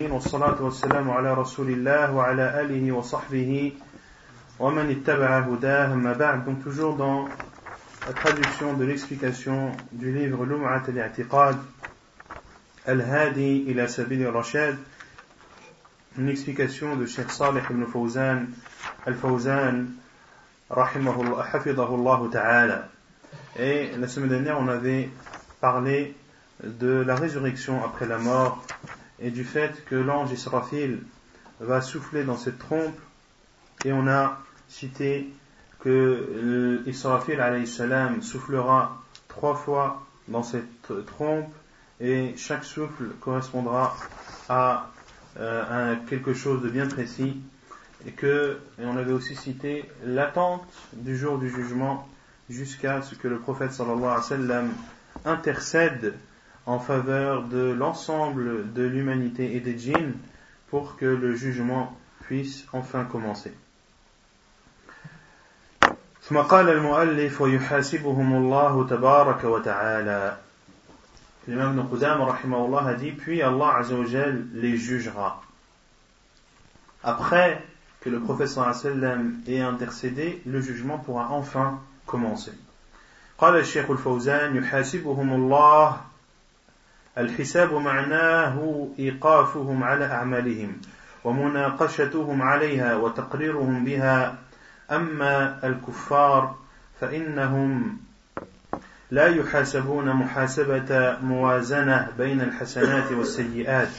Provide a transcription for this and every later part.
والصلاة والسلام على رسول الله وعلى آله وصحبه ومن اتبع هداه ما بعد donc toujours dans la traduction de l'explication du livre Lum'at al-i'tiqad al-hadi ila sabil al-rashad une explication de Cheikh Salih ibn Fawzan al-Fawzan rahimahullah hafidahullah ta'ala et la semaine dernière on avait parlé de la résurrection après la mort et du fait que l'ange Israfil va souffler dans cette trompe et on a cité que Israfil salam soufflera trois fois dans cette trompe et chaque souffle correspondra à, euh, quelque chose de bien précis et que et on avait aussi cité l'attente du jour du jugement jusqu'à ce que le prophète sallallahu alayhi wa sallam intercède en faveur de l'ensemble de l'humanité et des djinns pour que le jugement puisse enfin commencer. ثم قال المؤلف ويحاسبهم الله تبارك وتعالى L'imam Ibn Qudam rahimahullah a dit puis Allah azawajal les jugera après que le prophète sallam ait intercédé le jugement pourra enfin commencer قال الشيخ الفوزان يحاسبهم الله الحساب معناه إيقافهم على أعمالهم ومناقشتهم عليها وتقريرهم بها. أما الكفار فإنهم لا يحاسبون محاسبة موازنة بين الحسنات والسيئات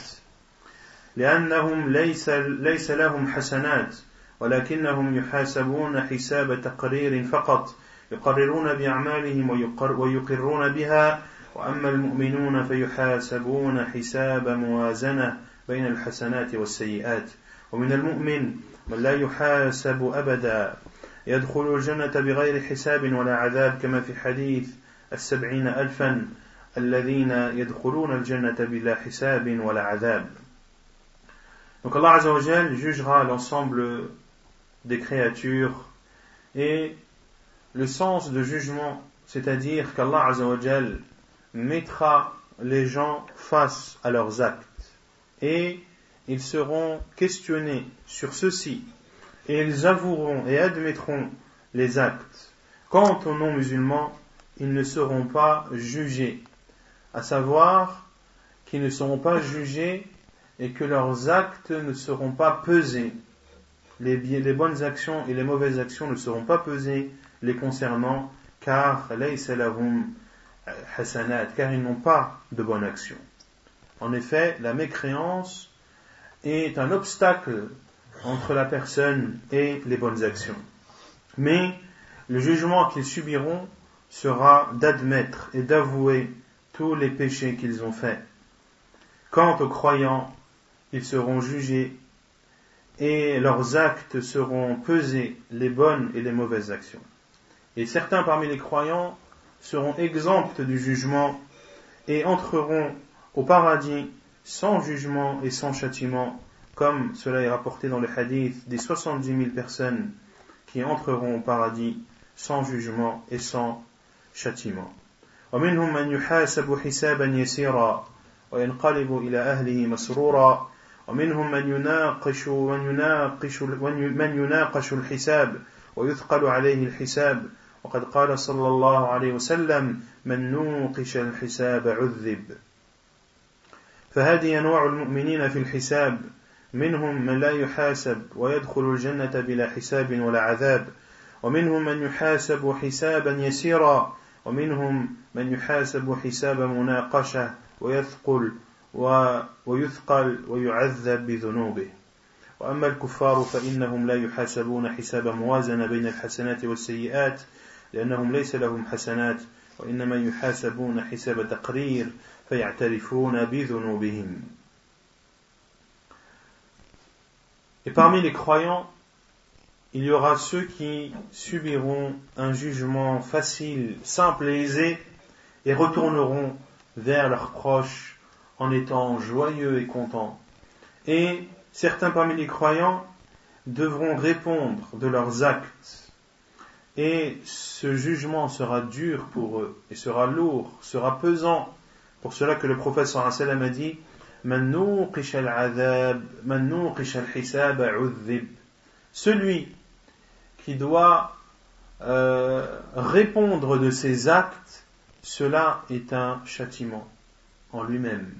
لأنهم ليس, ليس لهم حسنات ولكنهم يحاسبون حساب تقرير فقط يقررون بأعمالهم ويقرون بها وأما المؤمنون فيحاسبون حساب موازنة بين الحسنات والسيئات. ومن المؤمن من لا يحاسب أبدا يدخل الجنة بغير حساب ولا عذاب كما في حديث السبعين ألفا الذين يدخلون الجنة بلا حساب ولا عذاب. Donc Allah Azzawajal jugera l'ensemble des créatures et le sens de jugement, c'est-à-dire qu'Allah Azzawajal mettra les gens face à leurs actes et ils seront questionnés sur ceci et ils avoueront et admettront les actes. Quant aux non-musulmans, ils ne seront pas jugés, à savoir qu'ils ne seront pas jugés et que leurs actes ne seront pas pesés. Les, bonnes actions et les mauvaises actions ne seront pas pesées les concernant, car car ils n'ont pas de bonne action. En effet, la mécréance est un obstacle entre la personne et les bonnes actions. Mais le jugement qu'ils subiront sera d'admettre et d'avouer tous les péchés qu'ils ont faits. Quant aux croyants, ils seront jugés et leurs actes seront pesés, les bonnes et les mauvaises actions. Et certains parmi les croyants seront exemptes du jugement et entreront au paradis sans jugement et sans châtiment, comme cela est rapporté dans le hadith des 70 000 personnes qui entreront au paradis sans jugement et sans châtiment. ومنهم من يحاسب حسابا يسيرا وينقلب إلى أهله مسرورا ومنهم من يناقش من يناقش من يناقش الحساب ويثقل عليه الحساب وقد قال صلى الله عليه وسلم من نوقش الحساب عذب. فهذه أنواع المؤمنين في الحساب منهم من لا يحاسب ويدخل الجنة بلا حساب ولا عذاب ومنهم من يحاسب حسابا يسيرا ومنهم من يحاسب حساب مناقشة ويثقل ويثقل ويعذب بذنوبه. وأما الكفار فإنهم لا يحاسبون حساب موازنة بين الحسنات والسيئات لأنهم ليس لهم حسنات وإنما يحاسبون حساب تقرير فيعترفون بذنوبهم Et parmi les croyants, il y aura ceux qui subiront un jugement facile, simple et aisé, et retourneront vers leurs proches en étant joyeux et contents. Et certains parmi les croyants devront répondre de leurs actes et ce jugement sera dur pour eux, et sera lourd, sera pesant. Pour cela que le prophète sallam a dit celui qui doit euh, répondre de ses actes, cela est un châtiment en lui-même.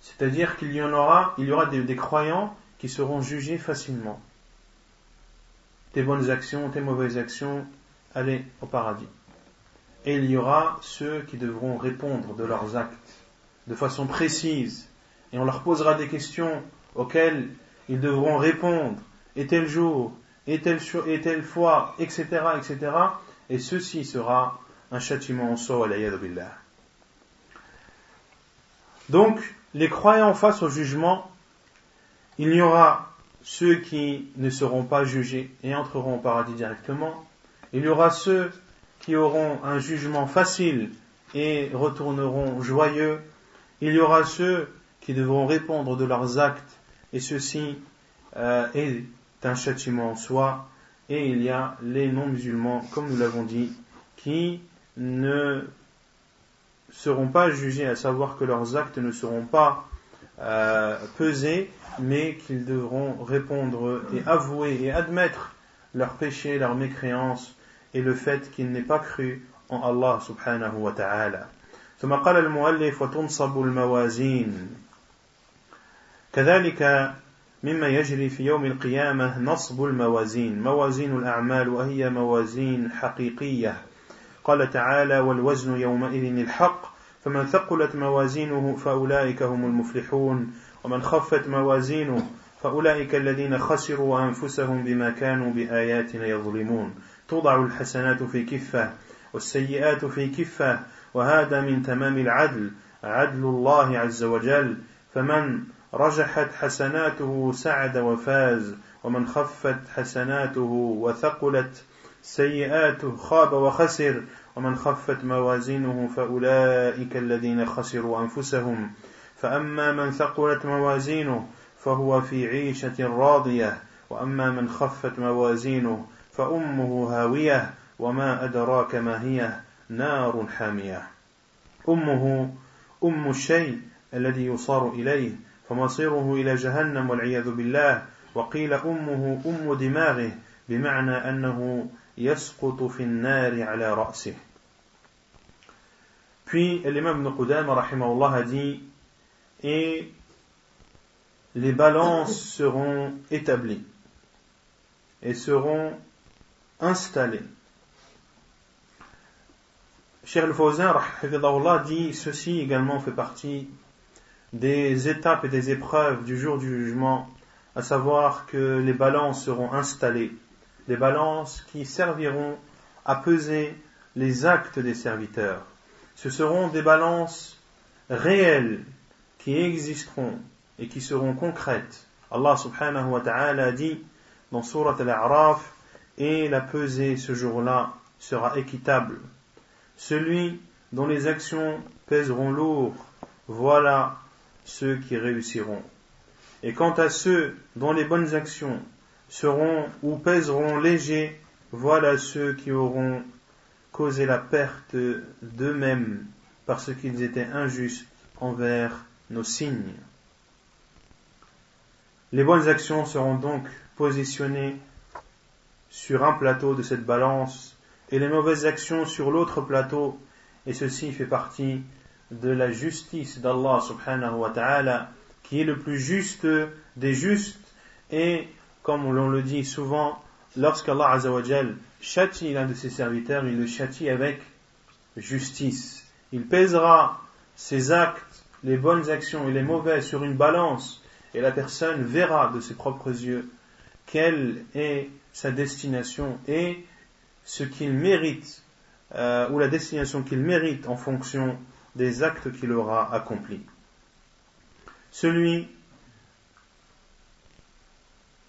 C'est-à-dire qu'il y en aura, il y aura des, croyants qui seront jugés facilement. Tes bonnes actions, tes mauvaises actions, allez au paradis. Et il y aura ceux qui devront répondre de leurs actes de façon précise. Et on leur posera des questions auxquelles ils devront répondre. Et tel jour, et telle, et telle fois, etc., etc. Et ceci sera un châtiment en soi, billah. Donc, les croyants face au jugement, il y aura ceux qui ne seront pas jugés et entreront au paradis directement. Il y aura ceux qui auront un jugement facile et retourneront joyeux. Il y aura ceux qui devront répondre de leurs actes et ceci euh, est un châtiment en soi. Et il y a les non-musulmans, comme nous l'avons dit, qui ne seront pas jugés, à savoir que leurs actes ne seront pas euh, pesés, mais qu'ils devront répondre et avouer et admettre leurs péchés, leurs mécréances et le fait qu'ils n'aient pas cru en Allah subhanahu wa ta'ala. ثم قال المؤلف وتنصب الموازين كذلك مما يجري في يوم القيامة نصب الموازين موازين الأعمال وهي موازين حقيقية قال تعالى والوزن يومئذ الحق فمن ثقلت موازينه فأولئك هم المفلحون ومن خفت موازينه فأولئك الذين خسروا أنفسهم بما كانوا بآياتنا يظلمون. توضع الحسنات في كفة والسيئات في كفة وهذا من تمام العدل عدل الله عز وجل. فمن رجحت حسناته سعد وفاز ومن خفت حسناته وثقلت سيئاته خاب وخسر. ومن خفت موازينه فأولئك الذين خسروا أنفسهم. فأما من ثقلت موازينه فهو في عيشة راضية. وأما من خفت موازينه فأمه هاوية. وما أدراك ما هي نار حامية. أمه أم الشيء الذي يصار إليه. فمصيره إلى جهنم والعياذ بالله. وقيل أمه أم دماغه بمعنى أنه يسقط في النار على رأسه Puis l'imam Ibn Qudama rahimahullah a dit et les balances seront établies et seront installées. Cheikh al-Fawzan dit ceci également fait partie des étapes et des épreuves du jour du jugement, à savoir que les balances seront installées, des balances qui serviront à peser les actes des serviteurs. Ce seront des balances réelles qui existeront et qui seront concrètes. Allah subhanahu wa ta'ala dit dans Surat al-A'raf et la pesée ce jour-là sera équitable. Celui dont les actions pèseront lourd, voilà ceux qui réussiront. Et quant à ceux dont les bonnes actions seront ou pèseront légers, voilà ceux qui auront causé la perte d'eux-mêmes parce qu'ils étaient injustes envers nos signes. Les bonnes actions seront donc positionnées sur un plateau de cette balance et les mauvaises actions sur l'autre plateau et ceci fait partie de la justice d'Allah subhanahu wa ta'ala, qui est le plus juste des justes, et comme on le dit souvent, lorsqu'Allah azawajal châtie l'un de ses serviteurs, il le châtie avec justice. Il pèsera ses actes, les bonnes actions et les mauvaises sur une balance, et la personne verra de ses propres yeux quelle est sa destination et ce qu'il mérite, euh, ou la destination qu'il mérite en fonction des actes qu'il aura accomplis. Celui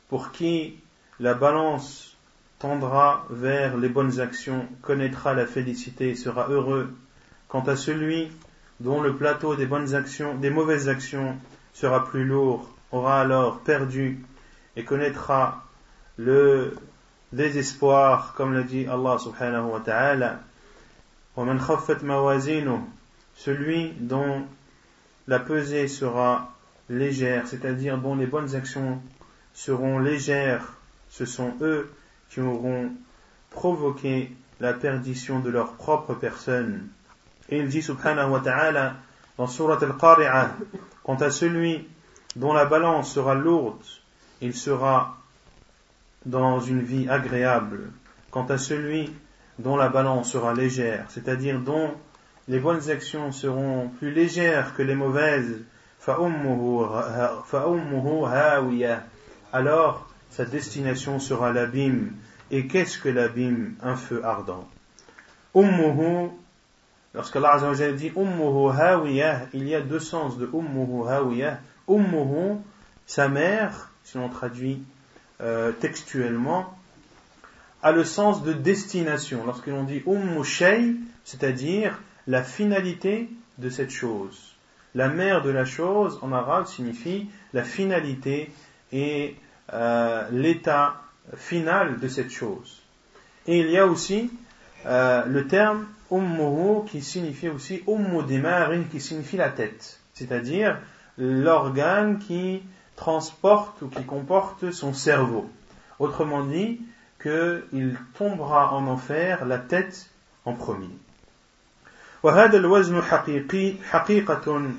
pour qui la balance tendra vers les bonnes actions connaîtra la félicité et sera heureux. Quant à celui dont le plateau des bonnes actions, des mauvaises actions sera plus lourd, aura alors perdu et connaîtra le désespoir, comme l'a dit Allah subhanahu wa ta'ala celui dont la pesée sera légère, c'est-à-dire dont les bonnes actions seront légères, ce sont eux qui auront provoqué la perdition de leur propre personne. Et il dit subhanahu wa ta'ala dans Surat al-Qari'ah, quant à celui dont la balance sera lourde, il sera dans une vie agréable. Quant à celui dont la balance sera légère, c'est-à-dire dont les bonnes actions seront plus légères que les mauvaises, alors sa destination sera l'abîme. Et qu'est-ce que l'abîme? Un feu ardent. Ummuhu, lorsqu'Allah dit Ummuhu hawiyah, il y a deux sens de Ummuhu hawiyah. Ummuhu, sa mère, si on traduit euh, textuellement, a le sens de destination. Lorsque l'on dit Ummu shay, c'est-à-dire la finalité de cette chose. La mère de la chose en arabe signifie la finalité et euh, l'état final de cette chose. Et il y a aussi euh, le terme ummuhu qui signifie aussi ummu dimarin qui signifie la tête, c'est-à-dire l'organe qui transporte ou qui comporte son cerveau. Autrement dit, qu'il tombera en enfer la tête en premier. وهذا الوزن حقيقي حقيقة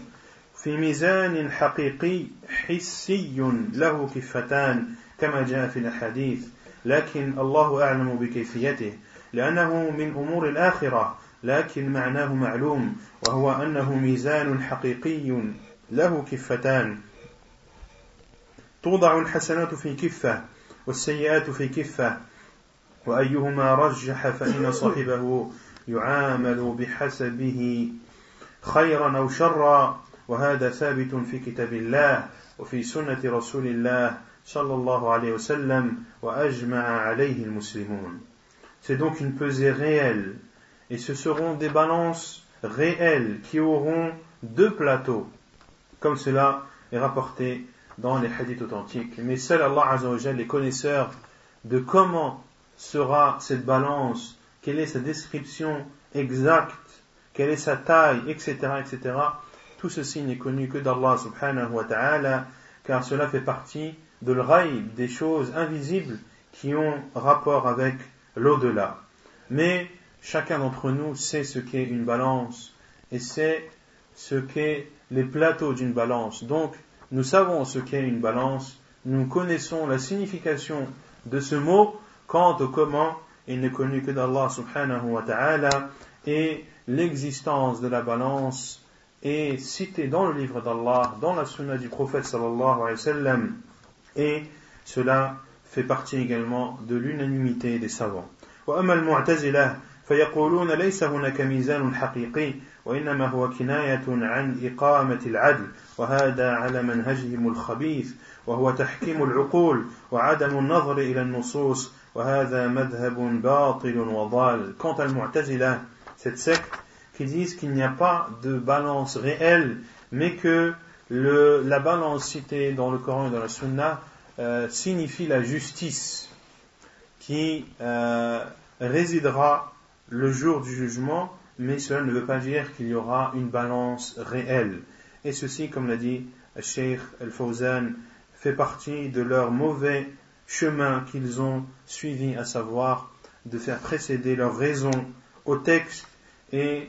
في ميزان حقيقي حسي له كفتان كما جاء في الأحاديث لكن الله أعلم بكيفيته لأنه من أمور الآخرة لكن معناه معلوم وهو أنه ميزان حقيقي له كفتان. توضع الحسنات في كفة والسيئات في كفة وأيهما رجح فإن صاحبه يعامل بحسبه خيرا أو شرا. وهذا ثابت في كتاب الله وفي سنة رسول الله صلى الله عليه وسلم وأجمع عليه المسلمون C'est donc une pesée réelle et ce seront des balances réelles qui auront deux plateaux comme cela est rapporté dans les hadiths authentiques. Mais seul Allah Azzawajal est connaisseur de comment sera cette balance, quelle est sa description exacte, quelle est sa taille, etc., etc. Tout ceci n'est connu que d'Allah subhanahu wa ta'ala, car cela fait partie de l'raïb, des choses invisibles qui ont rapport avec l'au-delà. Mais chacun d'entre nous sait ce qu'est une balance et sait ce qu'est les plateaux d'une balance. Donc, nous savons ce qu'est une balance, nous connaissons la signification de ce mot, quant au comment il n'est connu que d'Allah subhanahu wa ta'ala, et l'existence de la balance est citée dans le livre d'Allah, dans la sunna du prophète sallallahu alayhi wa sallam, et cela fait partie également de l'unanimité des savants. فيقولون ليس هناك ميزان حقيقي وإنما هو كناية عن إقامة العدل وهذا على منهجهم الخبيث وهو تحكيم العقول وعدم النظر إلى النصوص وهذا مذهب باطل وضال Quant à Mu'tazila, cette secte qui disent qu'il n'y a pas de balance réelle, mais que la balance citée dans le Coran et dans la Sunna euh, signifie la justice qui euh, résidera le jour du jugement, mais cela ne veut pas dire qu'il y aura une balance réelle. Et ceci, comme l'a dit Sheikh Al-Fawzan, fait partie de leur mauvais chemin qu'ils ont suivi, à savoir de faire précéder leur raison au texte. Et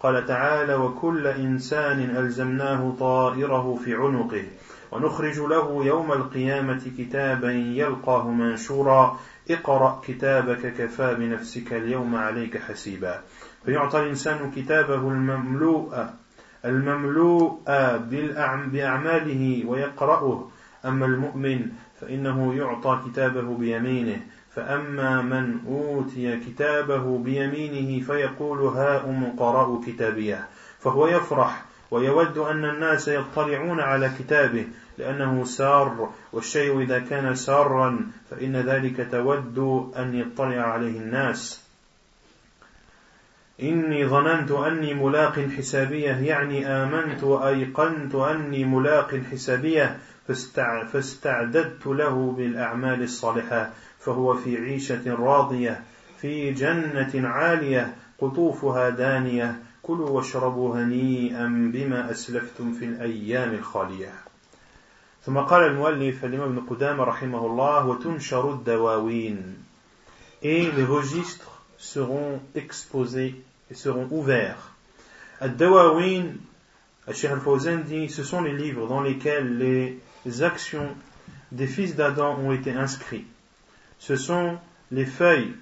قال تعالى وكل إنسان ألزمناه طائره في عنقه ونخرج له يوم القيامة كتابا يلقاه منشورا. اقرأ كتابك كفى بنفسك اليوم عليك حسيبا. فيعطى الإنسان كتابه المملوء المملوء بأعماله ويقرأه. أما المؤمن فإنه يعطى كتابه بيمينه فأما من أوتي كتابه بيمينه فيقول هاؤم قرأوا كتابيه فهو يفرح ويود أن الناس يطلعون على كتابه لأنه سار والشيء إذا كان سارا فإن ذلك تود أن يطلع عليه الناس. إني ظننت أني ملاق حسابية يعني آمنت وأيقنت أني ملاق حسابية فاستعددت له بالأعمال الصالحة. فهو في عيشة راضية في جنة عالية قطوفها دانية كلوا واشربوا هنيئا بما أسلفتم في الأيام الخالية ثم قال المؤلف الإمام ابن قدامة رحمه الله وتنشر الدواوين et les registres seront exposés et seront ouverts. Ad-Dawawin, Cheikh al-Fawzan dit, ce sont les livres dans lesquels les actions des fils d'Adam ont été inscrits. Ce sont les feuilles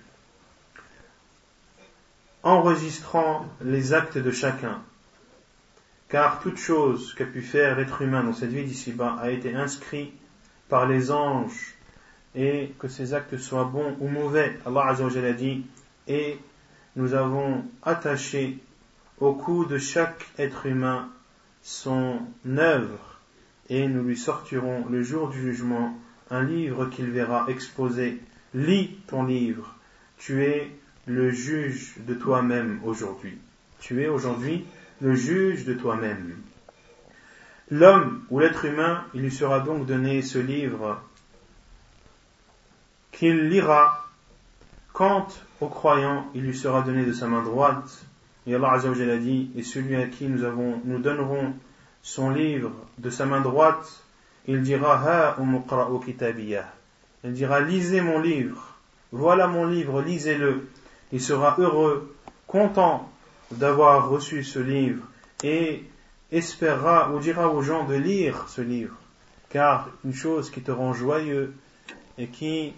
enregistrant les actes de chacun. Car toute chose qu'a pu faire l'être humain dans cette vie d'ici-bas a été inscrit par les anges et que ces actes soient bons ou mauvais, Allah a dit, et nous avons attaché au cou de chaque être humain son œuvre et nous lui sortirons le jour du jugement un livre qu'il verra exposé. Lis ton livre, tu es le juge de toi-même aujourd'hui. Tu es aujourd'hui le juge de toi-même. L'homme ou l'être humain, il lui sera donc donné ce livre qu'il lira quand au croyant il lui sera donné de sa main droite. Et Allah Azzawajal a dit, et celui à qui nous avons, nous donnerons son livre de sa main droite, il dira. Il dira, lisez mon livre. Voilà mon livre, lisez-le il sera heureux, content d'avoir reçu ce livre et espérera ou dira aux gens de lire ce livre. Car une chose qui te rend joyeux et qui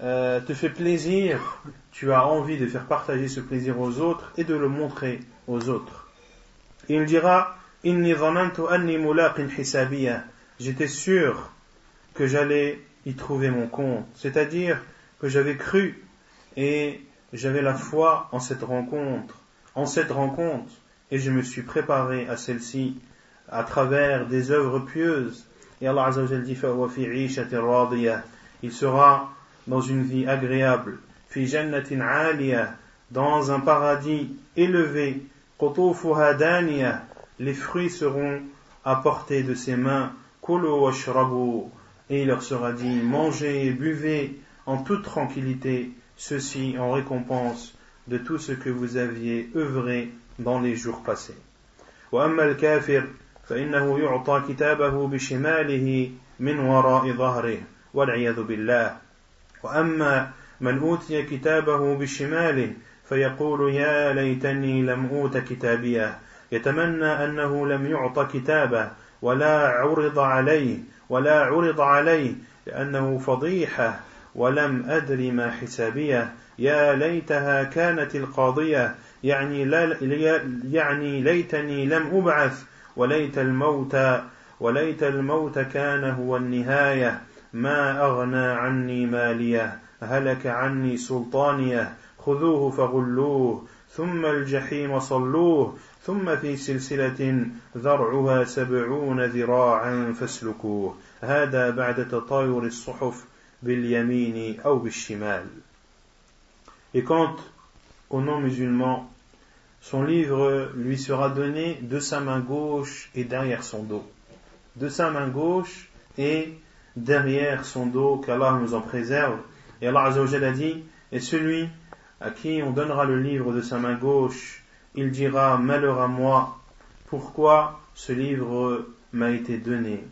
euh, te fait plaisir, tu as envie de faire partager ce plaisir aux autres et de le montrer aux autres. il dira J'étais sûr que j'allais y trouver mon compte, c'est-à-dire que j'avais cru et j'avais la foi en cette rencontre, en cette rencontre, et je me suis préparé à celle-ci à travers des œuvres pieuses. Et Allah dit il sera dans une vie agréable, dans un paradis élevé, les fruits seront apportés de ses mains, et il leur sera dit, mangez et buvez en toute tranquillité, ceci en récompense de tout ce que vous aviez œuvré dans les jours passés. وأما الكافر فإنه يعطى كتابه بشماله من وراء ظهره والعياذ بالله وأما من أوتي كتابه بشماله فيقول يا ليتني لم أوت كتابيه يتمنى أنه لم يعط كتابه ولا عرض عليه ولا عرض عليه لأنه فضيحة ولم أدر ما حسابية. يا ليتها كانت القاضية يعني, لا يعني ليتني لم أبعث وليت الموت وليت الموت كان هو النهاية. ما أغنى عني مالية هلك عني سلطانية. خذوه فغلوه ثم الجحيم صلوه. ثم في سلسلة ذرعها سبعون ذراعا فاسلكوه هذا بعد تطاير الصحف Et quant au non-musulman, son livre lui sera donné de sa main gauche et derrière son dos. De sa main gauche et derrière son dos, qu'Allah nous en préserve. Et Allah a dit, et celui à qui on donnera le livre de sa main gauche, il dira, malheur à moi, pourquoi ce livre m'a été donné.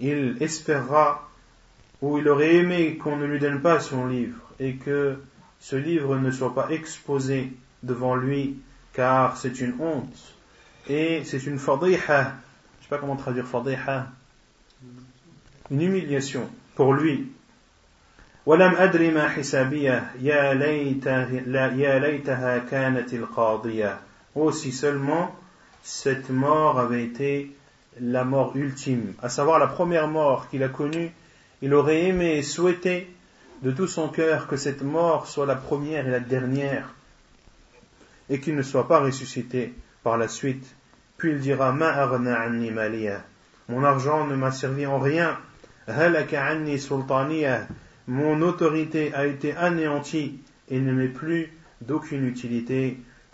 Il espérera où il aurait aimé qu'on ne lui donne pas son livre et que ce livre ne soit pas exposé devant lui car c'est une honte et c'est une fadiha je sais pas comment traduire fadiha une humiliation pour lui ولم أدري ما حسابية يا يا ليتها كانت القاضية aussi seulement cette mort avait été la mort ultime à savoir la première mort qu'il a connue il aurait aimé et souhaité de tout son cœur que cette mort soit la première et la dernière, et qu'il ne soit pas ressuscité par la suite. puis il dira. Mon argent ne m'a servi en rien. Mon autorité a été anéantie et ne m'est plus d'aucune utilité.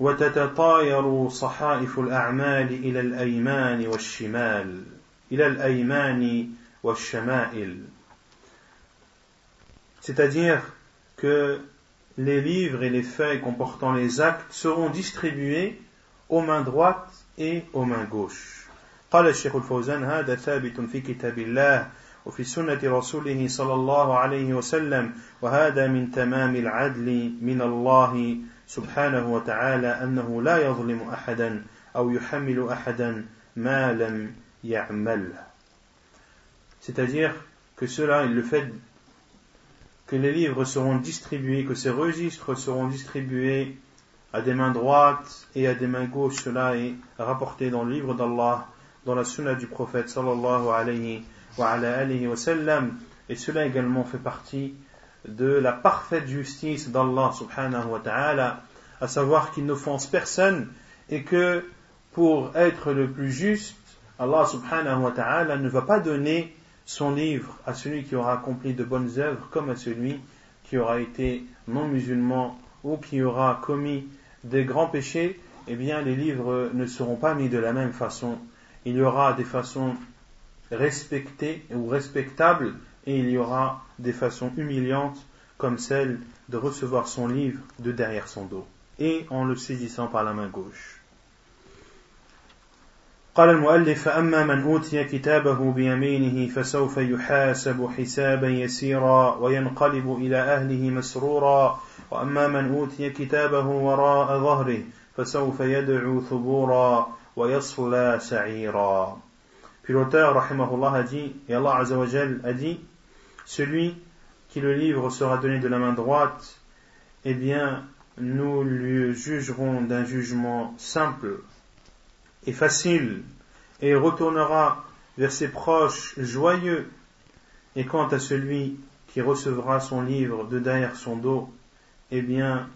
وتتطاير صحائف الأعمال إلى الأيمان والشمال إلى الأيمان والشمائل C'est-à-dire que les livres et les feuilles comportant les actes seront distribués aux mains droites et aux mains gauches. قال الشيخ الفوزان هذا ثابت في كتاب الله وفي سنة رسوله صلى الله عليه وسلم وهذا من تمام العدل من الله سبحانه وتعالى أنه لا يظلم أحدا أو يحمل أحدا ما لم يعمل C'est-à-dire que cela, il le fait que les livres seront distribués, que ces registres seront distribués à des mains droites et à des mains gauches. Cela est rapporté dans le livre d'Allah, dans la sunna du prophète sallallahu alayhi wa, alayhi wa sallam. Et cela également fait partie de la parfaite justice d'Allah subhanahu wa ta'ala, à savoir qu'il n'offense personne et que pour être le plus juste, Allah subhanahu wa ta'ala ne va pas donner son livre à celui qui aura accompli de bonnes œuvres comme à celui qui aura été non musulman ou qui aura commis des grands péchés, eh bien les livres ne seront pas mis de la même façon. Il y aura des façons respectées ou respectables et il y aura des façons humiliantes comme celle de recevoir son livre de derrière son dos et en le saisissant par la main gauche. قال المؤلف فأما من أوتي كتابه بيمينه فسوف يحاسب حسابا يسيرا وينقلب إلى أهله مسرورا وأما من أوتي كتابه وراء ظهره فسوف يدعو ثبورا ويصلى سعيرا Puis l'auteur, rahimahullah, a dit, et Allah azawajal a dit, celui qui le livre sera donné de la main droite, eh bien, nous lui jugerons d'un jugement simple, et facile, et retournera vers ses proches joyeux. Et quant à celui qui recevra son livre de derrière son dos, eh bien,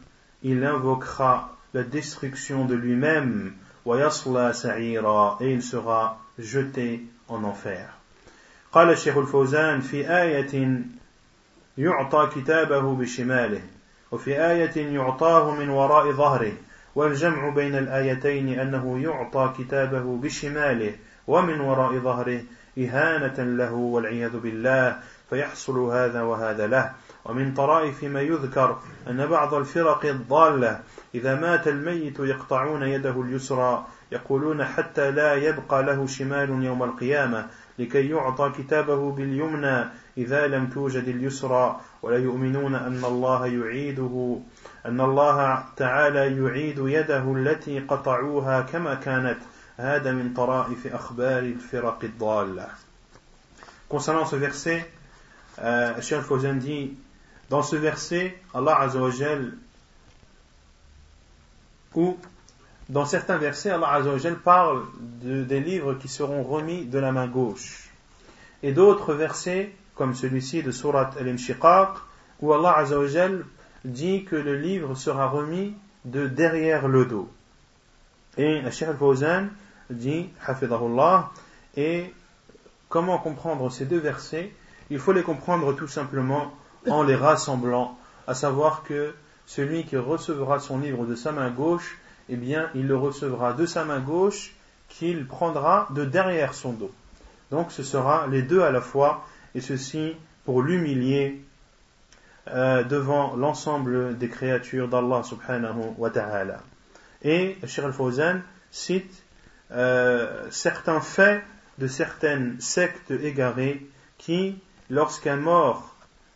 il invoquera la destruction de lui-même, et il sera jeté en enfer. قال الشيخ الفوزان في آية يعطى كتابه بشماله وفي آية يعطاه من وراء ظهره والجمع بين الآيتين أنه يعطى كتابه بشماله ومن وراء ظهره إهانة له والعياذ بالله فيحصل هذا وهذا له. ومن طرائف ما يذكر أن بعض الفرق الضالة إذا مات الميت يقطعون يده اليسرى يقولون حتى لا يبقى له شمال يوم القيامة لكي يعطى كتابه باليمنى إذا لم توجد اليسرى. ولا يؤمنون أن الله يعيده أن الله تعالى يعيد يده التي قطعوها كما كانت. هذا من طرائف أخبار الفرق الضالة. Concernant ce verset, euh, Cheikh Fawzan dit, dans ce verset, Allah Azzawajal, ou dans certains versets, Allah Azzawajal parle de, des livres qui seront remis de la main gauche. Et d'autres versets, comme celui-ci de Surat Al-Inshiqaq, où Allah Azzawajal dit que le livre sera remis de derrière le dos. Et Cheikh Al-Fawzan dit, Hafidahullah, et comment comprendre ces deux versets? Il faut les comprendre tout simplement en les rassemblant, à savoir que celui qui recevra son livre de sa main gauche, eh bien, il le recevra de sa main gauche qu'il prendra de derrière son dos. Donc ce sera les deux à la fois, et ceci pour l'humilier euh, devant l'ensemble des créatures d'Allah subhanahu wa ta'ala. Et Cheikh al-Fawzan cite euh, certains faits de certaines sectes égarées qui, lorsqu'un mort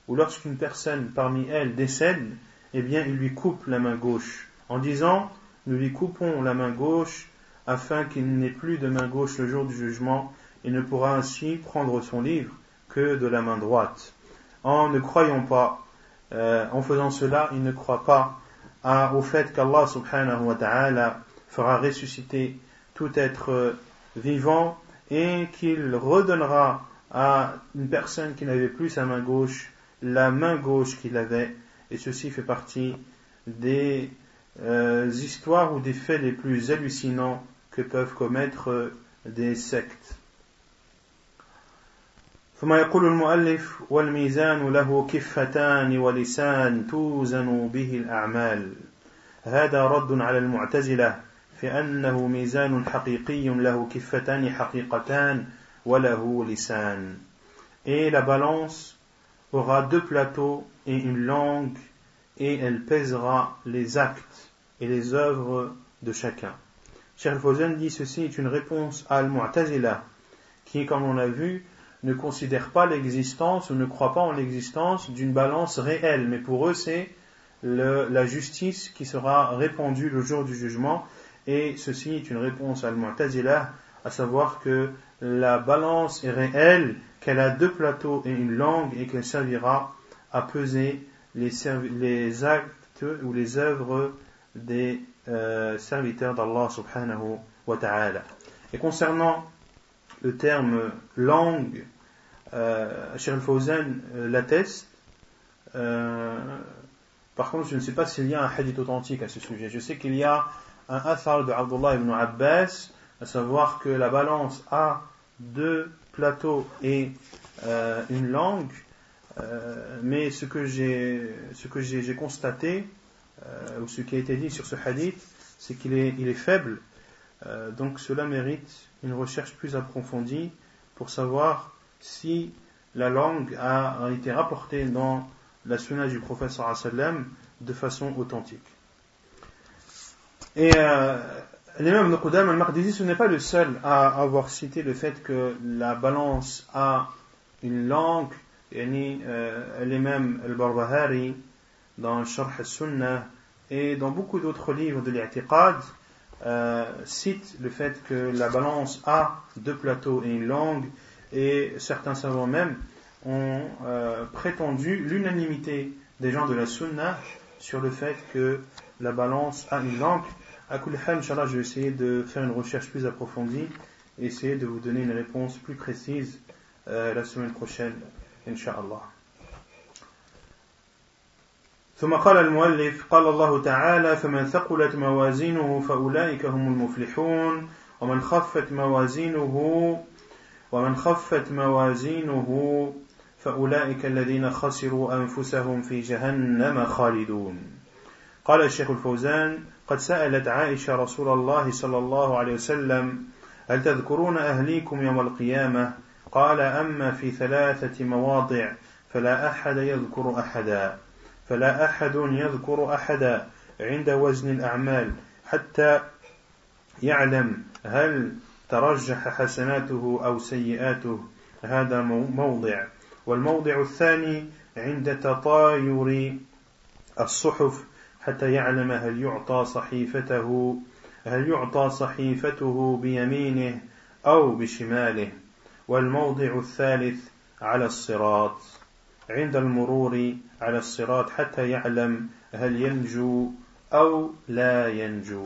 ou lorsqu'une personne parmi elles décède, eh bien, il lui coupe la main gauche en disant nous lui coupons la main gauche afin qu'il n'ait plus de main gauche le jour du jugement il ne pourra ainsi prendre son livre que de la main droite. En ne croyant pas, euh, en faisant cela, il ne croit pas au fait qu'Allah subhanahu wa ta'ala fera ressusciter tout être vivant et qu'il redonnera à une personne qui n'avait plus sa main gauche la main gauche qu'il avait et ceci fait partie des euh, histoires ou des faits les plus hallucinants que peuvent commettre des sectes. ثم يقول المؤلف والميزان له كفتان ولسان توزن به الأعمال هذا رد على المعتزلة في أنه ميزان حقيقي له كفتان حقيقتان وله لسان Et la balance aura deux plateaux et une langue et elle pèsera les actes et les œuvres de chacun. Cheikh Fawzan dit ceci est une réponse à Al-Mu'tazila qui, comme on l'a vu, ne considère pas l'existence ou ne croit pas en l'existence d'une balance réelle, mais pour eux c'est la justice qui sera répandue le jour du jugement, et ceci est une réponse à Al-Mu'tazila, à savoir que la balance est réelle, qu'elle a deux plateaux et une langue, et qu'elle servira à peser les, actes ou les œuvres des euh, serviteurs d'Allah subhanahu wa ta'ala. Et concernant le terme langue, euh, Cheikh euh, l'atteste. Euh, par contre, je ne sais pas s'il y a un hadith authentique à ce sujet. Je sais qu'il y a un athar de Abdullah ibn Abbas, à savoir que la balance a deux plateaux et une langue, euh, mais ce que j'ai constaté euh, ou ce qui a été dit sur ce hadith, c'est qu'il est, faible. Euh, donc cela mérite une recherche plus approfondie pour savoir si la langue a été rapportée dans la sunna du prophète sallam de façon authentique. Et l'imam de Qudam al-Maqdisi, ce n'est pas le seul à avoir cité le fait que la balance a une langue, yani, euh, l'imam al-Barbahari, dans Sharh al-Sunnah, et dans beaucoup d'autres livres de l'i'tiqad, euh, cite le fait que la balance a deux plateaux et une langue, et certains savants même ont euh, prétendu l'unanimité des gens de la sunna sur le fait que la balance a une langue. À Kulham, je vais essayer de faire une recherche plus approfondie et essayer de vous donner une réponse plus précise euh, la semaine prochaine, Inch'Allah. ثم قال المؤلف قال الله تعالى فمن ثقلت موازينه فأولئك هم المفلحون ومن خفت موازينه ومن خفت موازينه فأولئك الذين خسروا أنفسهم في جهنم خالدون قال الشيخ الفوزان قد سألت عائشة رسول الله صلى الله عليه وسلم هل تذكرون أهليكم يوم القيامة قال أما في ثلاثة مواضع فلا أحد يذكر أحدا فلا أحد يذكر أحدا عند وزن الأعمال حتى يعلم هل ترجح حسناته أو سيئاته هذا موضع. والموضع الثاني عند تطاير الصحف حتى يعلم هل يعطى صحيفته هل يعطى صحيفته بيمينه أو بشماله. والموضع الثالث على الصراط عند المرور على الصراط حتى يعلم هل ينجو أو لا ينجو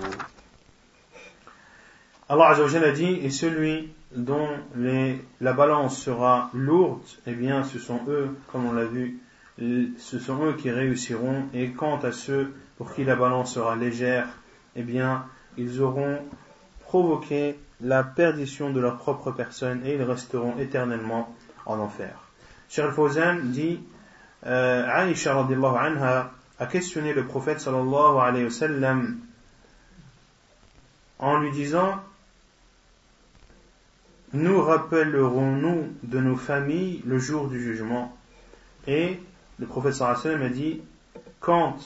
Allah Azzawajal a dit, et celui dont les, la balance sera lourde, eh bien ce sont eux, comme on l'a vu, ce sont eux qui réussiront, et quant à ceux pour qui la balance sera légère, eh bien ils auront provoqué la perdition de leur propre personne et ils resteront éternellement en enfer. Cheikh Fawzan dit, euh, Aisha anha a questionné le prophète sallallahu alayhi en lui disant nous rappellerons-nous de nos familles le jour du jugement? Et le prophète sallam a dit, quand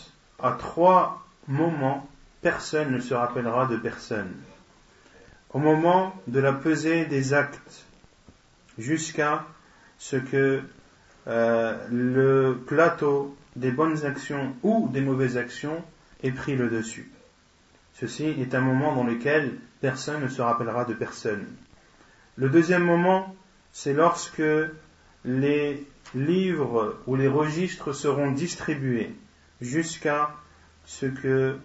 à trois moments, personne ne se rappellera de personne. Au moment de la pesée des actes, jusqu'à ce que euh, le plateau des bonnes actions ou des mauvaises actions ait pris le dessus. Ceci est un moment dans lequel personne ne se rappellera de personne. Le deuxième moment, c'est lorsque les livres ou les registres seront distribués jusqu'à ce que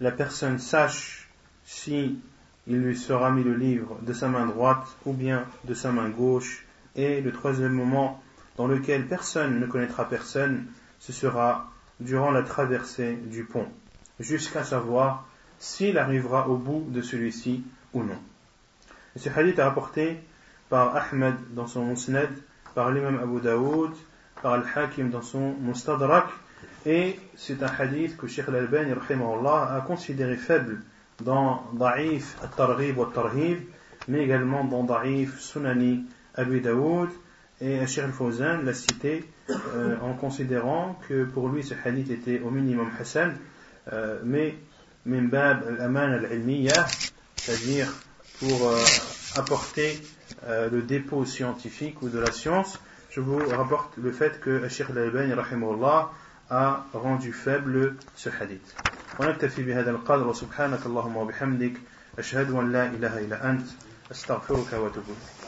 la personne sache si il lui sera mis le livre de sa main droite ou bien de sa main gauche. Et le troisième moment dans lequel personne ne connaîtra personne, ce sera durant la traversée du pont, jusqu'à savoir s'il arrivera au bout de celui-ci ou non. Ce hadith est rapporté par Ahmed dans son Musnad, par l'imam Abu Daoud, par Al-Hakim dans son Mustadrak, et c'est un hadith que Sheikh Al-Albani a considéré faible dans Da'if al-Targhib wa tarhib mais également dans Da'if Sunani Abu Daoud, et Sheikh Al-Fawzan l'a cité euh, en considérant que pour lui ce hadith était au minimum Hassan, euh, mais min bab al-aman al-ilmiyah, c'est-à-dire pour euh, apporter le dépôt scientifique ou de la science, je vous rapporte le fait que Sheikh al-Albani a rendu faible ce hadith. ونكتفي بهذا القدر وسبحانك اللهم وبحمدك أشهد أن لا إله إلا أنت أستغفرك وأتوب إليك.